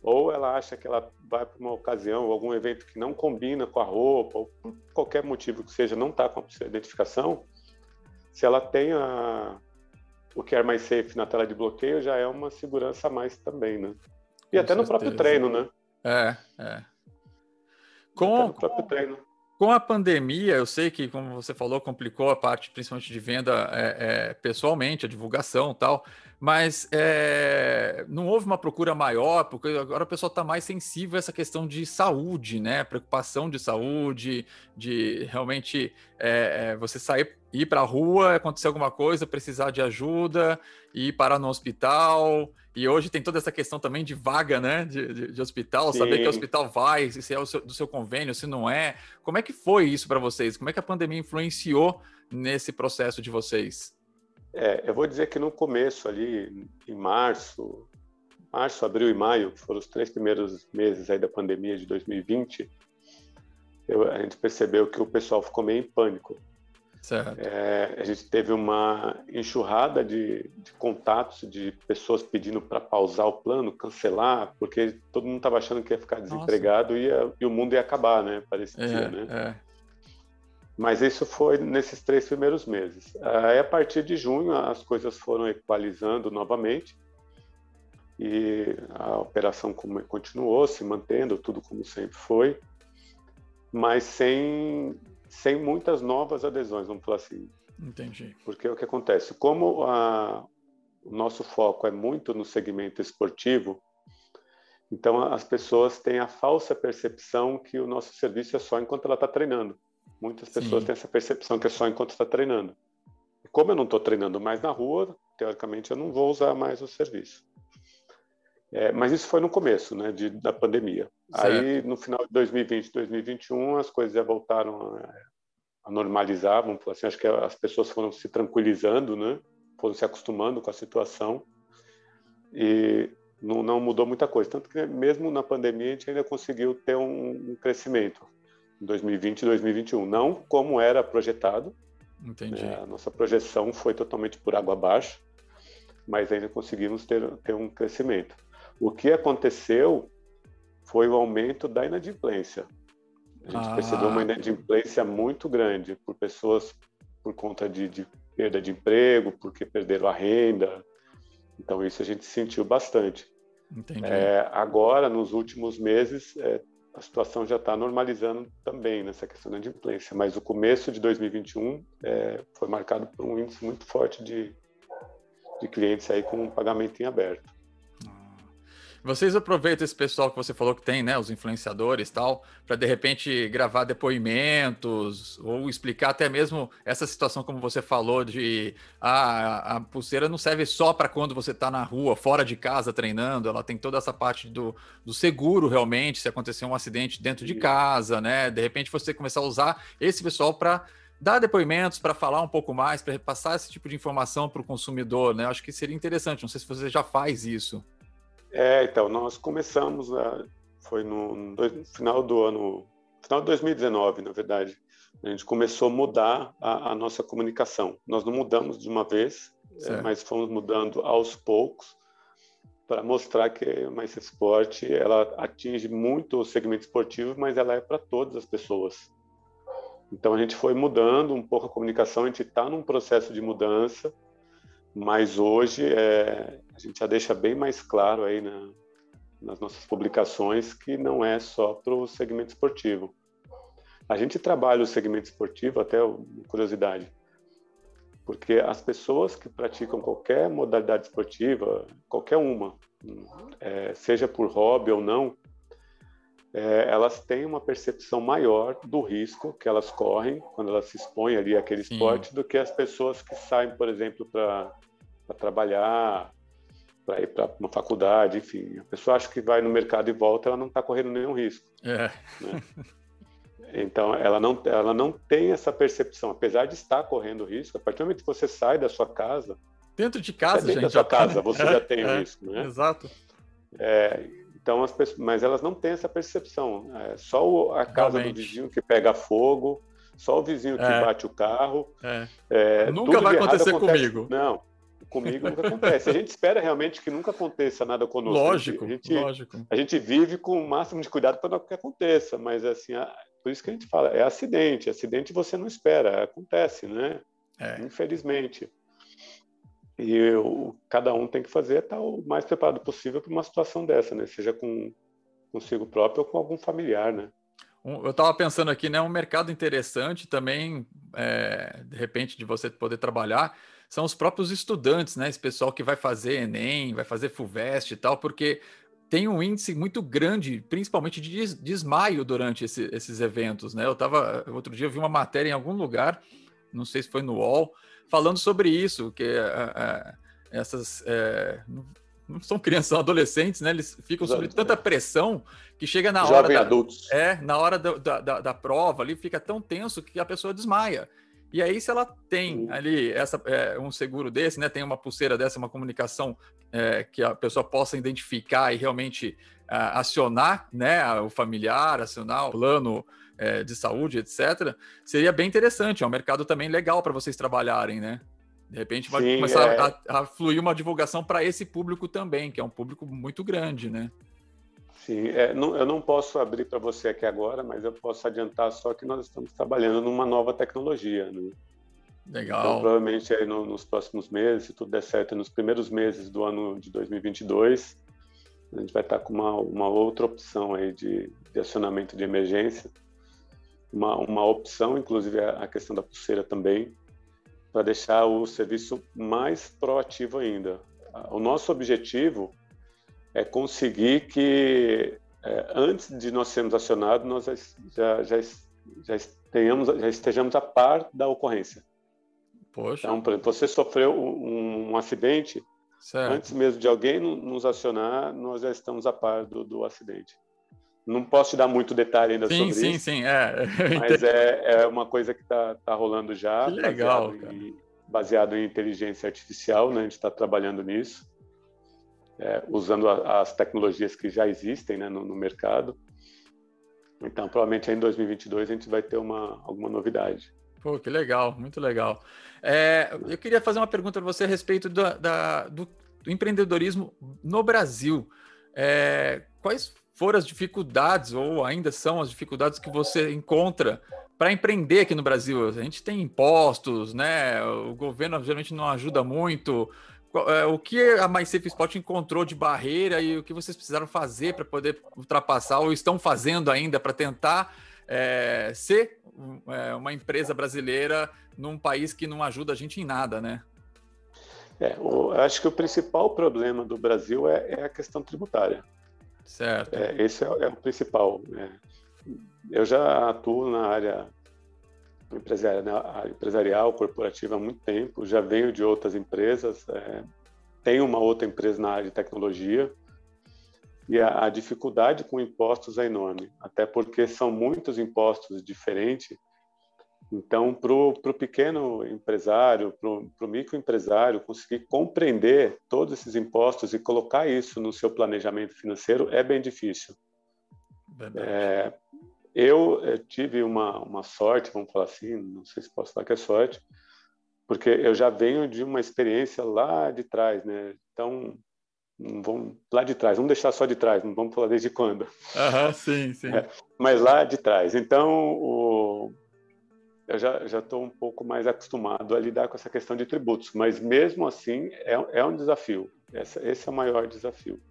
ou ela acha que ela vai para uma ocasião, ou algum evento que não combina com a roupa, ou por qualquer motivo que seja, não está com a identificação, se ela tem a, o que é mais safe na tela de bloqueio, já é uma segurança a mais também, né? E com até certeza. no próprio treino, né? É, é. Com, no próprio treino. Com a pandemia, eu sei que, como você falou, complicou a parte, principalmente de venda é, é, pessoalmente, a divulgação tal, mas é, não houve uma procura maior, porque agora o pessoal está mais sensível a essa questão de saúde, né? Preocupação de saúde, de realmente é, é, você sair, ir para a rua, acontecer alguma coisa, precisar de ajuda, ir parar no hospital. E hoje tem toda essa questão também de vaga, né? De, de, de hospital, Sim. saber que hospital vai, se é seu, do seu convênio, se não é. Como é que foi isso para vocês? Como é que a pandemia influenciou nesse processo de vocês? É, eu vou dizer que no começo ali, em março, março, abril e maio, que foram os três primeiros meses aí da pandemia de 2020, eu, a gente percebeu que o pessoal ficou meio em pânico. É, a gente teve uma enxurrada de, de contatos de pessoas pedindo para pausar o plano, cancelar, porque todo mundo estava achando que ia ficar desempregado e, ia, e, o mundo ia acabar, né? Parecia, é, né? É. Mas isso foi nesses três primeiros meses. Aí, a partir de junho, as coisas foram equalizando novamente e a operação continuou se mantendo, tudo como sempre foi, mas sem, sem muitas novas adesões, vamos falar assim. Entendi. Porque o que acontece? Como a, o nosso foco é muito no segmento esportivo, então as pessoas têm a falsa percepção que o nosso serviço é só enquanto ela está treinando. Muitas pessoas Sim. têm essa percepção que é só enquanto está treinando. E como eu não estou treinando mais na rua, teoricamente eu não vou usar mais o serviço. É, mas isso foi no começo né, de, da pandemia. Certo. Aí, no final de 2020, 2021, as coisas já voltaram a, a normalizar, vamos assim, acho que as pessoas foram se tranquilizando, né? Foram se acostumando com a situação e não, não mudou muita coisa. Tanto que mesmo na pandemia a gente ainda conseguiu ter um, um crescimento em 2020 e 2021, não como era projetado. Entendi. Né? A nossa projeção foi totalmente por água abaixo, mas ainda conseguimos ter, ter um crescimento. O que aconteceu foi o aumento da inadimplência. A gente ah. percebeu uma inadimplência muito grande por pessoas por conta de, de, perda de emprego, porque perderam a renda. Então, isso a gente sentiu bastante. É, agora, nos últimos meses, é, a situação já está normalizando também nessa questão da inadimplência, mas o começo de 2021 é, foi marcado por um índice muito forte de, de clientes aí com pagamento em aberto. Vocês aproveitam esse pessoal que você falou que tem, né, os influenciadores e tal, para de repente gravar depoimentos ou explicar até mesmo essa situação como você falou de ah, a pulseira não serve só para quando você está na rua, fora de casa treinando, ela tem toda essa parte do, do seguro realmente, se acontecer um acidente dentro de casa, né? De repente você começar a usar esse pessoal para dar depoimentos para falar um pouco mais, para passar esse tipo de informação para o consumidor, né? Acho que seria interessante. Não sei se você já faz isso. É, então, nós começamos, a, foi no, no, final do ano, final de 2019, na verdade, a gente começou a mudar a, a nossa comunicação. Nós não mudamos de uma vez, é, mas fomos mudando aos poucos para mostrar que a Mais Esporte ela atinge muito o segmento esportivo, mas ela é para todas as pessoas. Então a gente foi mudando um pouco a comunicação, a gente está num processo de mudança mas hoje é, a gente já deixa bem mais claro aí na, nas nossas publicações que não é só para o segmento esportivo. A gente trabalha o segmento esportivo, até curiosidade, porque as pessoas que praticam qualquer modalidade esportiva, qualquer uma, é, seja por hobby ou não, é, elas têm uma percepção maior do risco que elas correm quando elas se expõem ali àquele Sim. esporte do que as pessoas que saem, por exemplo, para trabalhar, para ir para uma faculdade, enfim. A pessoa acha que vai no mercado e volta, ela não está correndo nenhum risco. É. Né? Então, ela não, ela não tem essa percepção, apesar de estar correndo risco, a partir do momento que você sai da sua casa. Dentro de casa, dentro gente. da sua tá, casa, você é, já tem é, risco, né? Exato. É, então, as pessoas, mas elas não têm essa percepção. É só a casa Realmente. do vizinho que pega fogo, só o vizinho que é. bate o carro. É, nunca vai acontecer acontece, comigo. Não, comigo nunca acontece. A gente espera realmente que nunca aconteça nada conosco. Lógico, a gente, lógico. A gente vive com o máximo de cuidado para que aconteça, mas assim, por isso que a gente fala, é acidente. Acidente você não espera, acontece, né? É. Infelizmente. E eu, cada um tem que fazer estar o mais preparado possível para uma situação dessa, né? Seja com consigo próprio ou com algum familiar, né? eu estava pensando aqui, né? Um mercado interessante também, é, de repente, de você poder trabalhar, são os próprios estudantes, né? Esse pessoal que vai fazer Enem, vai fazer FUVEST e tal, porque tem um índice muito grande, principalmente de desmaio durante esse, esses eventos, né? Eu estava outro dia eu vi uma matéria em algum lugar, não sei se foi no UOL, falando sobre isso, que é, é, essas é, não são crianças, são adolescentes, né? Eles ficam sob tanta pressão que chega na hora. Da, adultos. É, na hora da, da, da, prova ali, fica tão tenso que a pessoa desmaia. E aí, se ela tem ali essa, é, um seguro desse, né? Tem uma pulseira dessa, uma comunicação é, que a pessoa possa identificar e realmente acionar né, o familiar, acionar o plano é, de saúde, etc., seria bem interessante. É um mercado também legal para vocês trabalharem, né? De repente vai Sim, começar é... a, a, fluir uma divulgação para esse público também, que é um público muito grande, né? Sim, é, não, eu não posso abrir para você aqui agora, mas eu posso adiantar só que nós estamos trabalhando numa nova tecnologia. Né? Legal. Então, provavelmente aí no, nos próximos meses, se tudo der certo, nos primeiros meses do ano de 2022, a gente vai estar com uma, uma outra opção aí de, de acionamento de emergência uma, uma opção, inclusive a questão da pulseira também, para deixar o serviço mais proativo ainda. O nosso objetivo é conseguir que, é, antes de nós sermos acionados, nós já, já, já, tenhamos, já estejamos a par da ocorrência. Poxa. Então, por exemplo, você sofreu um, um acidente, certo. antes mesmo de alguém nos acionar, nós já estamos a par do, do acidente. Não posso te dar muito detalhe ainda sim, sobre sim, isso. Sim, sim, é. Mas é, é uma coisa que está tá rolando já. Que legal, baseado em, baseado em, inteligência artificial, né? A gente está trabalhando nisso, é, usando a, as tecnologias que já existem né, no, no, mercado. Então, provavelmente em 2022 a gente vai ter uma, alguma novidade. Pô, que legal, muito legal. É, eu queria fazer uma pergunta para você a respeito da, da, do, do, empreendedorismo no Brasil. É, quais foram as dificuldades, ou ainda são as dificuldades que você encontra para empreender aqui no Brasil? A gente tem impostos, né? O governo geralmente não ajuda muito. É, o que a MySafe Sport encontrou de barreira e o que vocês precisaram fazer para poder ultrapassar, ou estão fazendo ainda para tentar é, ser é, uma empresa brasileira num país que não ajuda a gente em nada, né? É, o, acho que o principal problema do Brasil é, é a questão tributária. Certo. É, esse é, é, o principal. Né? Eu já atuo na área empresarial, área empresarial, corporativa há muito tempo, já venho de outras empresas, é, tenho uma outra empresa na área de tecnologia, e a, a dificuldade com impostos é enorme, até porque são muitos impostos diferentes. Então, para o pequeno empresário, para o microempresário, conseguir compreender todos esses impostos e colocar isso no seu planejamento financeiro é bem difícil. É, eu, eu, tive uma, uma sorte, vamos falar assim, não sei se posso falar que é sorte, porque eu já venho de uma experiência lá de trás, né? Então, vamos lá de trás, vamos deixar só de trás, não vamos falar desde quando. Aham, sim, sim. É, mas lá de trás. Então, o, eu já já estou um pouco mais acostumado a lidar com essa questão de tributos, mas mesmo assim é, é um desafio. Essa, esse é o maior desafio.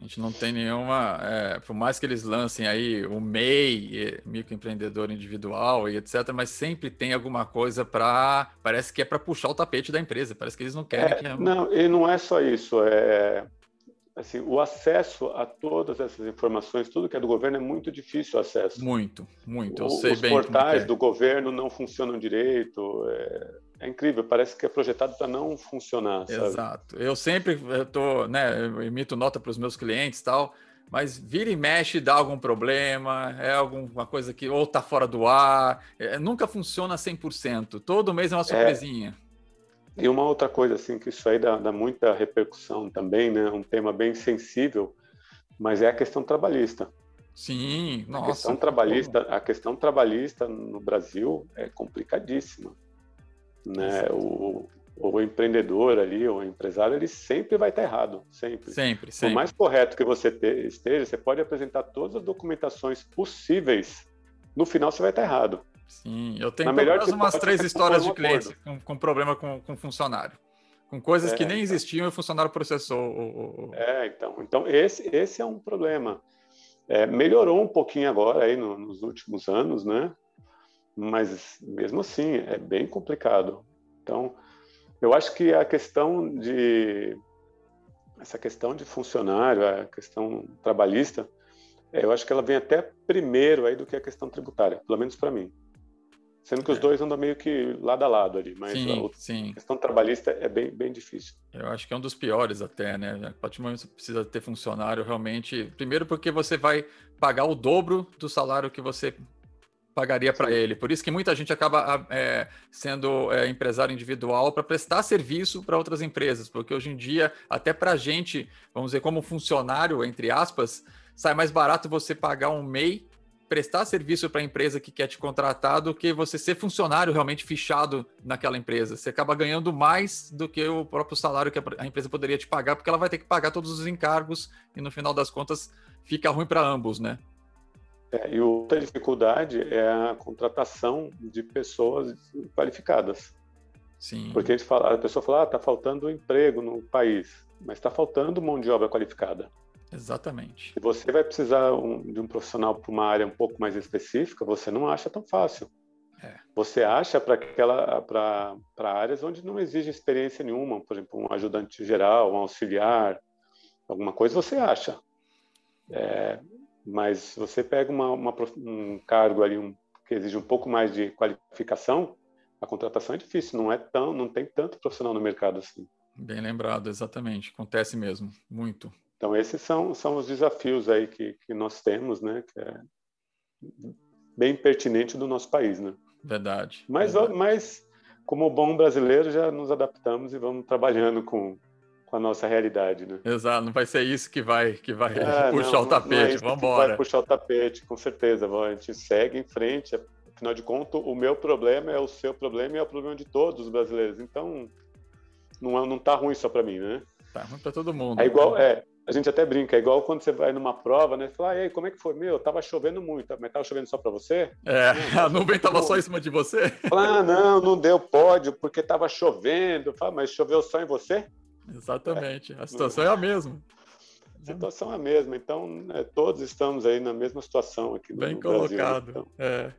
A gente não tem nenhuma, é, por mais que eles lancem aí o MEI, microempreendedor individual e etc, mas sempre tem alguma coisa para, parece que é para puxar o tapete da empresa, parece que eles não querem é, que... Não, e não é só isso, é, assim, o acesso a todas essas informações, tudo que é do governo é muito difícil o acesso. Muito, muito. Eu o, sei os bem portais é. do governo não funcionam direito. É, é incrível, parece que é projetado para não funcionar. Sabe? Exato. Eu sempre eu tô, né, eu emito nota para os meus clientes, tal. Mas vira e mexe dá algum problema, é alguma coisa que ou tá fora do ar, é, nunca funciona 100%. Todo mês é uma é. surpresinha. É e uma outra coisa, assim, que isso aí dá, dá muita repercussão também, né? Um tema bem sensível, mas é a questão trabalhista. Sim, nossa. A questão trabalhista, a questão trabalhista no Brasil é complicadíssima, né? O, o empreendedor ali, o empresário, ele sempre vai estar errado, sempre. Sempre, sempre. Por mais correto que você esteja, você pode apresentar todas as documentações possíveis, no final você vai estar errado. Sim, eu tenho pelo menos umas três histórias de clientes com, com, problema com, com funcionário. Com coisas é, que nem então. existiam e o funcionário processou. O, o... É, então, então esse, esse é um problema. É, melhorou um pouquinho agora aí no, nos últimos anos, né? Mas mesmo assim é bem complicado. Então, eu acho que a questão de essa questão de funcionário, a questão trabalhista, é, eu acho que ela vem até primeiro aí do que a questão tributária, pelo menos para mim. Sendo que os é. dois andam meio que lado a lado ali, mas sim, a, sim. questão trabalhista é bem, bem difícil. Eu acho que é um dos piores até, né? A partir do momento que você precisa ter funcionário realmente. Primeiro, porque você vai pagar o dobro do salário que você pagaria para ele. Por isso que muita gente acaba é, sendo é, empresário individual para prestar serviço para outras empresas, porque hoje em dia, até para a gente, vamos dizer, como funcionário, entre aspas, sai mais barato você pagar um MEI prestar serviço para a empresa que quer te contratar do que você ser funcionário realmente fichado naquela empresa. Você acaba ganhando mais do que o próprio salário que a empresa poderia te pagar, porque ela vai ter que pagar todos os encargos e no final das contas fica ruim para ambos, né? É, e outra dificuldade é a contratação de pessoas qualificadas. Sim. Porque a, fala, a pessoa fala, ah, tá faltando emprego no país, mas está faltando mão de obra qualificada. Exatamente. Se você vai precisar um, de um profissional para uma área um pouco mais específica, você não acha tão fácil. É. Você acha para aquela para áreas onde não exige experiência nenhuma, por exemplo, um ajudante geral, um auxiliar, alguma coisa você acha. É, mas você pega uma, uma, um cargo ali um, que exige um pouco mais de qualificação, a contratação é difícil, não é tão, não tem tanto profissional no mercado assim. Bem lembrado, exatamente. Acontece mesmo, muito. Então, esses são, são os desafios aí que, que nós temos, né? Que é bem pertinente do nosso país, né? Verdade. Mas, verdade. mas como bom brasileiro, já nos adaptamos e vamos trabalhando com, com a nossa realidade, né? Exato, não vai ser isso que vai, que vai é, puxar não, o tapete, é vamos embora. Vai puxar o tapete, com certeza. A gente segue em frente. Afinal de contas, o meu problema é o seu problema e é o problema de todos os brasileiros. Então, não, não tá ruim só para mim, né? Tá ruim para todo mundo. É igual, é, a gente até brinca, é igual quando você vai numa prova, né? Fala, e aí, como é que foi? Meu, tava chovendo muito, mas tava chovendo só para você? É, não, a nuvem tava só em cima de você? Fala, ah, não, não deu pódio porque tava chovendo. Fala, mas choveu só em você? Exatamente, a situação é a mesma. A situação é a mesma, então é, todos estamos aí na mesma situação aqui no Bem no colocado. Brasil, então. é.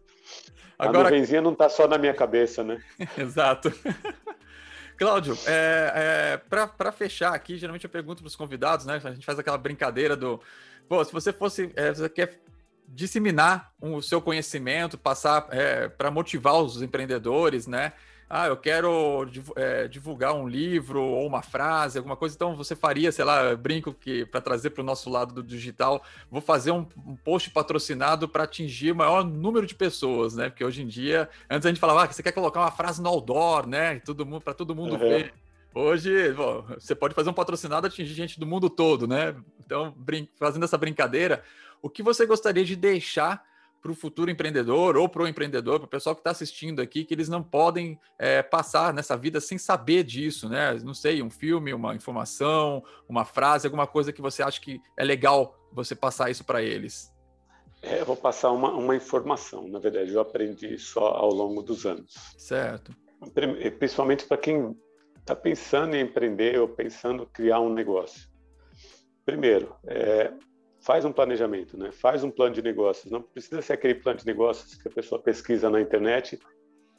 Agora... A nuvenzinha não está só na minha cabeça, né? Exato. Cláudio, é, é, para fechar aqui, geralmente eu pergunto para os convidados, né? A gente faz aquela brincadeira do. Pô, se você fosse. É, você quer disseminar o seu conhecimento, passar é, para motivar os empreendedores, né? Ah, eu quero é, divulgar um livro ou uma frase, alguma coisa, então você faria, sei lá, brinco que para trazer para o nosso lado do digital, vou fazer um, um post patrocinado para atingir o maior número de pessoas, né? Porque hoje em dia, antes a gente falava ah, que você quer colocar uma frase no outdoor, né? Todo mundo para todo mundo uhum. ver. Hoje, bom, você pode fazer um patrocinado atingir gente do mundo todo, né? Então, fazendo essa brincadeira, o que você gostaria de deixar para o futuro empreendedor ou para o empreendedor, para o pessoal que está assistindo aqui, que eles não podem é, passar nessa vida sem saber disso, né? Não sei, um filme, uma informação, uma frase, alguma coisa que você acha que é legal você passar isso para eles. É, eu vou passar uma, uma informação, na verdade, eu aprendi isso ao longo dos anos. Certo. Principalmente para quem está pensando em empreender ou pensando em criar um negócio. Primeiro, é, faz um planejamento, né? Faz um plano de negócios. Não precisa ser aquele plano de negócios que a pessoa pesquisa na internet,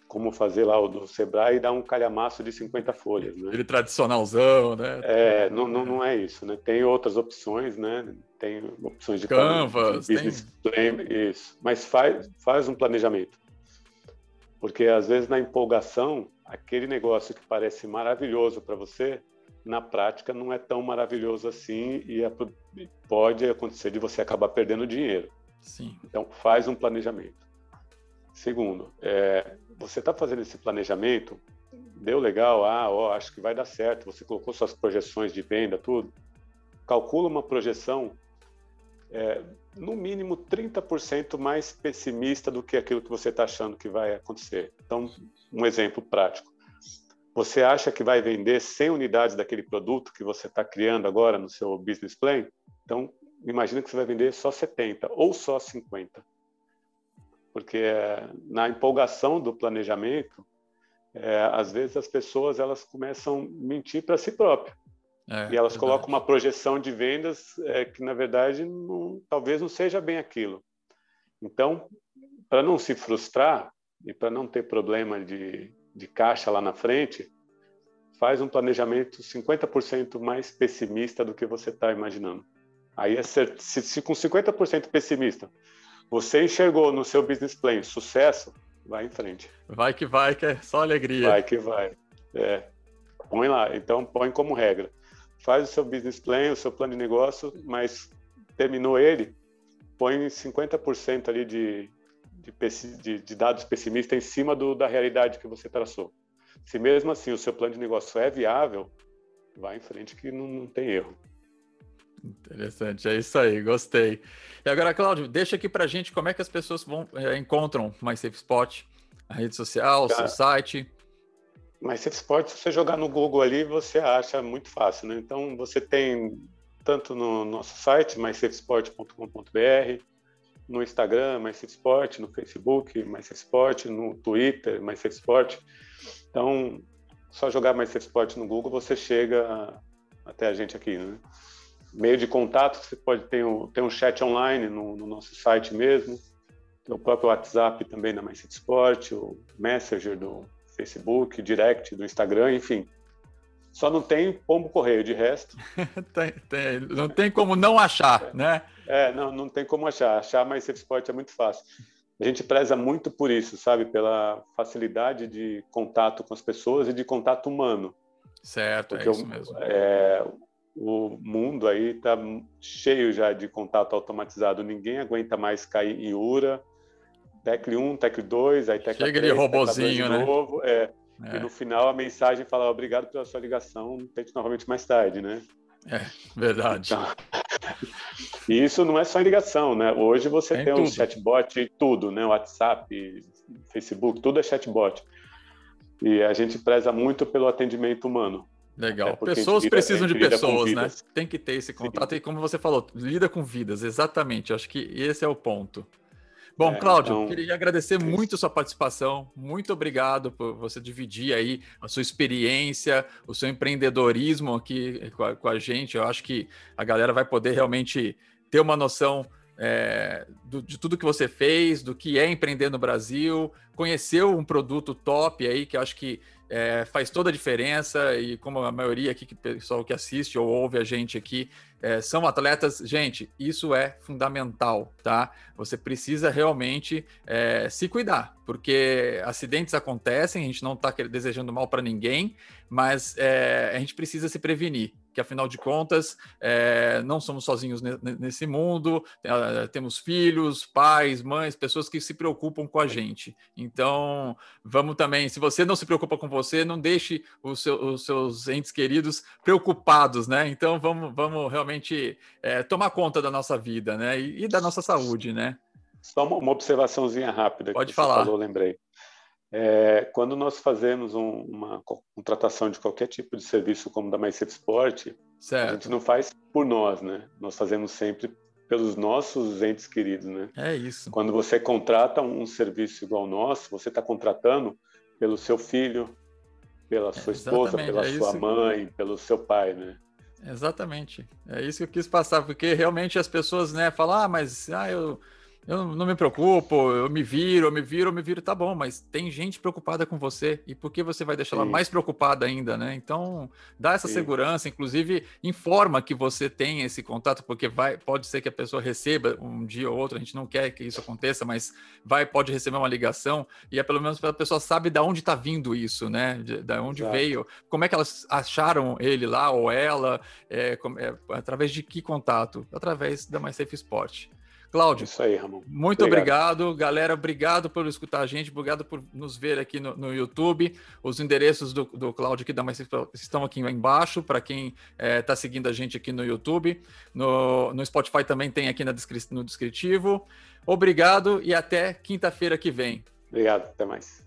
como fazer lá o do Sebrae e dar um calhamaço de 50 folhas, né? Ele tradicionalzão, né? É, não, não, não é isso, né? Tem outras opções, né? Tem opções de Canvas, de business tem... plan, isso. Mas faz, faz um planejamento. Porque às vezes na empolgação, aquele negócio que parece maravilhoso para você, na prática não é tão maravilhoso assim e é, pode acontecer de você acabar perdendo dinheiro. Sim. Então faz um planejamento. Segundo, é, você está fazendo esse planejamento, deu legal, ah, ó, acho que vai dar certo. Você colocou suas projeções de venda, tudo. Calcula uma projeção é, no mínimo 30% mais pessimista do que aquilo que você está achando que vai acontecer. Então, um exemplo prático você acha que vai vender 100 unidades daquele produto que você está criando agora no seu business plan? Então, imagina que você vai vender só 70 ou só 50. Porque é, na empolgação do planejamento, é, às vezes as pessoas elas começam a mentir para si próprias. É, e elas verdade. colocam uma projeção de vendas é, que, na verdade, não, talvez não seja bem aquilo. Então, para não se frustrar e para não ter problema de, de caixa lá na frente, faz um planejamento 50% mais pessimista do que você está imaginando. Aí, é se, se com 50% pessimista você enxergou no seu business plan sucesso, vai em frente. Vai que vai, que é só alegria. Vai que vai. É. Põe lá. Então, põe como regra. Faz o seu business plan, o seu plano de negócio, mas terminou ele, põe 50% ali de, de, de, dados pessimistas em cima do, da realidade que você traçou. Se mesmo assim o seu plano de negócio é viável, vá em frente que não, não tem erro. Interessante, é isso aí, gostei. E agora, Cláudio, deixa aqui para gente como é que as pessoas vão é, encontram mais Safe Spot, a rede social, o seu site. Mais Safe Spot, se você jogar no Google ali, você acha muito fácil, né? Então, você tem tanto no nosso site, maissafesport.com.br, no Instagram, mais Sport, no Facebook, mais Sport, no Twitter, mais Sport. Então, só jogar mais Sport no Google, você chega até a gente aqui, né? Meio de contato, você pode ter um, ter um chat online no, no nosso site mesmo, tem o próprio WhatsApp também da Mais Sport, o Messenger do Facebook, Direct do Instagram, enfim. Só não tem pombo correio, de resto. tem, tem, não tem como não achar, é. né? É, não, não tem como achar. Achar mais Safe Sport é muito fácil. A gente preza muito por isso, sabe? Pela facilidade de contato com as pessoas e de contato humano. Certo, é Porque é isso o, mesmo. É, o mundo aí está cheio já de contato automatizado. Ninguém aguenta mais cair em URA, TEC 1, TEC 2, aí TEC 3, Chega de robozinho, né? Novo, é. É. E no final a mensagem fala obrigado pela sua ligação, tente novamente mais tarde, né? É, verdade. Então, e isso não é só ligação, né? Hoje você tem, tem um chatbot e tudo, né? WhatsApp, Facebook, tudo é chatbot. E a gente preza muito pelo atendimento humano. Legal. Pessoas lida, precisam de pessoas, né? Tem que ter esse contato. Sim. E como você falou, lida com vidas, exatamente. Acho que esse é o ponto. Bom, é, Cláudio, então... queria agradecer muito a sua participação. Muito obrigado por você dividir aí a sua experiência, o seu empreendedorismo aqui com a, com a gente. Eu acho que a galera vai poder realmente ter uma noção é, do, de tudo que você fez, do que é empreender no Brasil, conheceu um produto top aí que eu acho que é, faz toda a diferença e como a maioria aqui, que pessoal que assiste ou ouve a gente aqui, é, são atletas, gente, isso é fundamental, tá? Você precisa realmente é, se cuidar, porque acidentes acontecem, a gente não está desejando mal para ninguém, mas é, a gente precisa se prevenir que afinal de contas é, não somos sozinhos nesse mundo, é, temos filhos, pais, mães, pessoas que se preocupam com a gente. Então, vamos também, se você não se preocupa com você, não deixe os, seu, os seus entes queridos preocupados, né? Então, vamos, vamos realmente realmente é, tomar conta da nossa vida, né? E, e, da nossa saúde, né? Só uma, uma observaçãozinha rápida. Pode falar. Falou, lembrei. É, quando nós fazemos um, uma contratação de qualquer tipo de serviço como da MySafe Sport, certo. a gente não faz por nós, né? Nós fazemos sempre pelos nossos entes queridos, né? É isso. Quando você contrata um serviço igual ao nosso, você está contratando pelo seu filho, pela sua esposa, pela é sua mãe, pelo seu pai, né? Exatamente. É isso que eu quis passar, porque realmente as pessoas, né, falam, ah, mas ah, eu eu não me preocupo, eu me viro, eu me viro, eu me viro, tá bom, mas tem gente preocupada com você, e por que você vai deixar ela mais preocupada ainda, né? Então, dá essa Sim. segurança, inclusive informa que você tem esse contato, porque vai, pode ser que a pessoa receba um dia ou outro, a gente não quer que isso aconteça, mas vai, pode receber uma ligação, e é pelo menos a pessoa sabe de onde está vindo isso, né? De, de onde Exato. veio, como é que elas acharam ele lá, ou ela, é, é, através de que contato? Através da MySafe Sport. Cláudio, Isso aí, Ramon. Muito obrigado. obrigado. Galera, obrigado por escutar a gente, obrigado por nos ver aqui no, no YouTube. Os endereços do, do Cláudio aqui da Mais estão aqui embaixo para quem está é, tá seguindo a gente aqui no YouTube. No, no Spotify também tem aqui na descri no descritivo. Obrigado e até quinta-feira que vem. Obrigado, até mais.